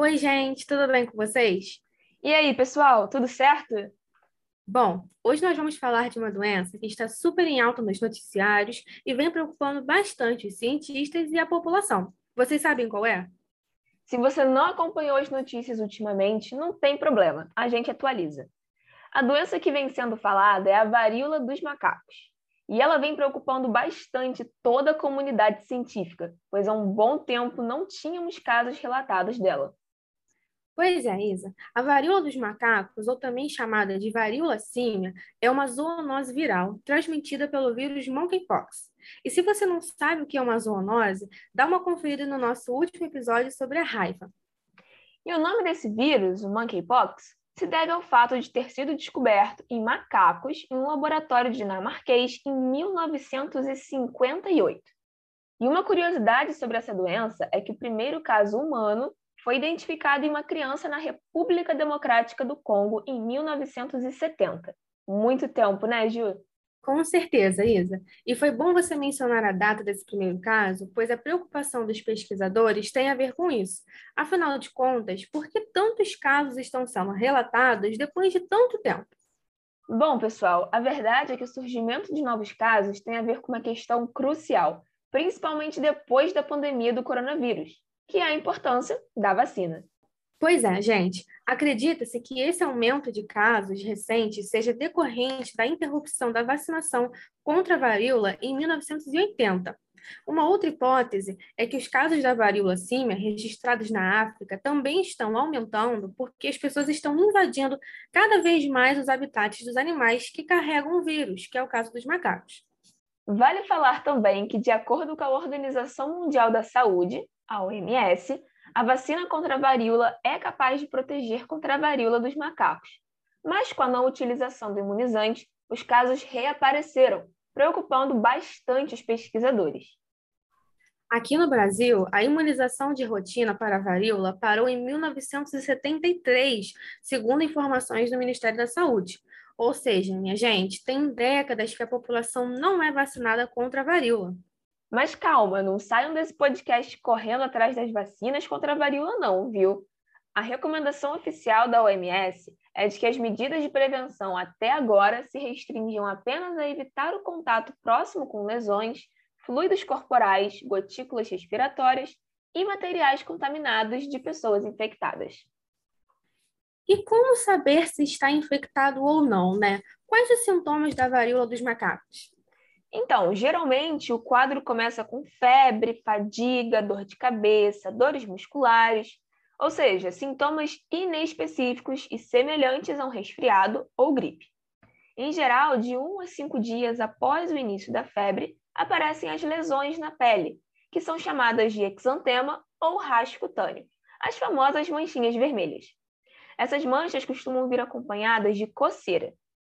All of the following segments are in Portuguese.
Oi, gente, tudo bem com vocês? E aí, pessoal, tudo certo? Bom, hoje nós vamos falar de uma doença que está super em alta nos noticiários e vem preocupando bastante os cientistas e a população. Vocês sabem qual é? Se você não acompanhou as notícias ultimamente, não tem problema, a gente atualiza. A doença que vem sendo falada é a varíola dos macacos. E ela vem preocupando bastante toda a comunidade científica, pois há um bom tempo não tínhamos casos relatados dela. Pois é, Isa. A varíola dos macacos, ou também chamada de varíola símia, é uma zoonose viral transmitida pelo vírus monkeypox. E se você não sabe o que é uma zoonose, dá uma conferida no nosso último episódio sobre a raiva. E o nome desse vírus, o monkeypox, se deve ao fato de ter sido descoberto em macacos em um laboratório dinamarquês em 1958. E uma curiosidade sobre essa doença é que o primeiro caso humano foi identificado em uma criança na República Democrática do Congo em 1970. Muito tempo, né, Ju? Com certeza, Isa. E foi bom você mencionar a data desse primeiro caso, pois a preocupação dos pesquisadores tem a ver com isso. Afinal de contas, por que tantos casos estão sendo relatados depois de tanto tempo? Bom, pessoal, a verdade é que o surgimento de novos casos tem a ver com uma questão crucial, principalmente depois da pandemia do coronavírus, que é a importância da vacina. Pois é, gente. Acredita-se que esse aumento de casos recentes seja decorrente da interrupção da vacinação contra a varíola em 1980. Uma outra hipótese é que os casos da varíola símia registrados na África também estão aumentando porque as pessoas estão invadindo cada vez mais os habitats dos animais que carregam o vírus, que é o caso dos macacos. Vale falar também que, de acordo com a Organização Mundial da Saúde, a OMS, a vacina contra a varíola é capaz de proteger contra a varíola dos macacos. Mas com a não utilização do imunizante, os casos reapareceram, preocupando bastante os pesquisadores. Aqui no Brasil, a imunização de rotina para a varíola parou em 1973, segundo informações do Ministério da Saúde. Ou seja, minha gente, tem décadas que a população não é vacinada contra a varíola. Mas calma, não saiam desse podcast correndo atrás das vacinas contra a varíola, não, viu? A recomendação oficial da OMS é de que as medidas de prevenção até agora se restringiam apenas a evitar o contato próximo com lesões, fluidos corporais, gotículas respiratórias e materiais contaminados de pessoas infectadas. E como saber se está infectado ou não, né? Quais os sintomas da varíola dos macacos? Então, geralmente o quadro começa com febre, fadiga, dor de cabeça, dores musculares, ou seja, sintomas inespecíficos e semelhantes a um resfriado ou gripe. Em geral, de 1 a 5 dias após o início da febre, aparecem as lesões na pele, que são chamadas de exantema ou rasgo cutâneo, as famosas manchinhas vermelhas. Essas manchas costumam vir acompanhadas de coceira,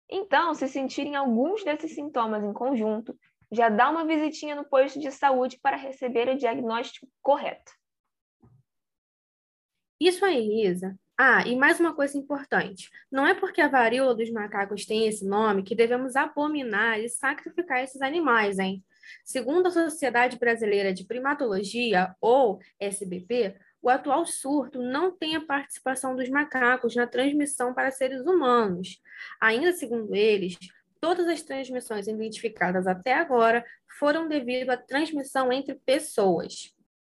então, se sentirem alguns desses sintomas em conjunto, já dá uma visitinha no posto de saúde para receber o diagnóstico correto. Isso aí, Isa. Ah, e mais uma coisa importante: não é porque a varíola dos macacos tem esse nome que devemos abominar e sacrificar esses animais, hein? Segundo a Sociedade Brasileira de Primatologia, ou SBP, o atual surto não tem a participação dos macacos na transmissão para seres humanos. Ainda segundo eles, todas as transmissões identificadas até agora foram devido à transmissão entre pessoas.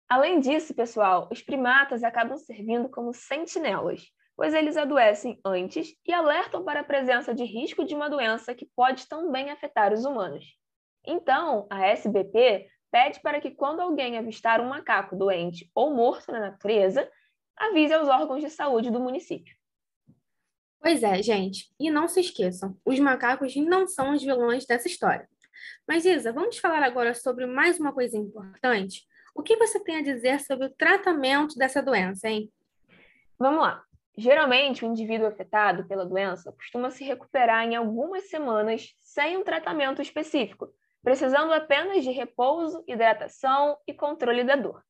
Além disso, pessoal, os primatas acabam servindo como sentinelas, pois eles adoecem antes e alertam para a presença de risco de uma doença que pode também afetar os humanos. Então, a SBP pede para que, quando alguém avistar um macaco doente ou morto na natureza, avise aos órgãos de saúde do município. Pois é, gente. E não se esqueçam, os macacos não são os vilões dessa história. Mas, Isa, vamos falar agora sobre mais uma coisa importante? O que você tem a dizer sobre o tratamento dessa doença, hein? Vamos lá. Geralmente, o indivíduo afetado pela doença costuma se recuperar em algumas semanas sem um tratamento específico, precisando apenas de repouso, hidratação e controle da dor.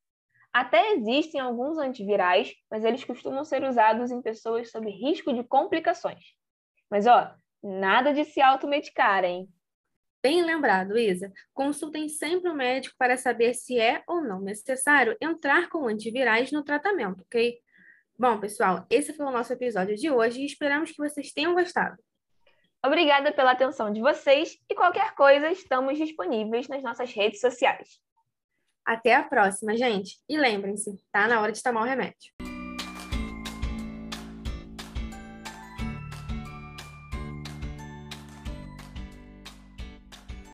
Até existem alguns antivirais, mas eles costumam ser usados em pessoas sob risco de complicações. Mas ó, nada de se automedicar, hein? Bem lembrado, Isa. Consultem sempre o médico para saber se é ou não necessário entrar com antivirais no tratamento, ok? Bom, pessoal, esse foi o nosso episódio de hoje e esperamos que vocês tenham gostado. Obrigada pela atenção de vocês e qualquer coisa, estamos disponíveis nas nossas redes sociais. Até a próxima, gente. E lembrem-se, tá na hora de tomar o remédio.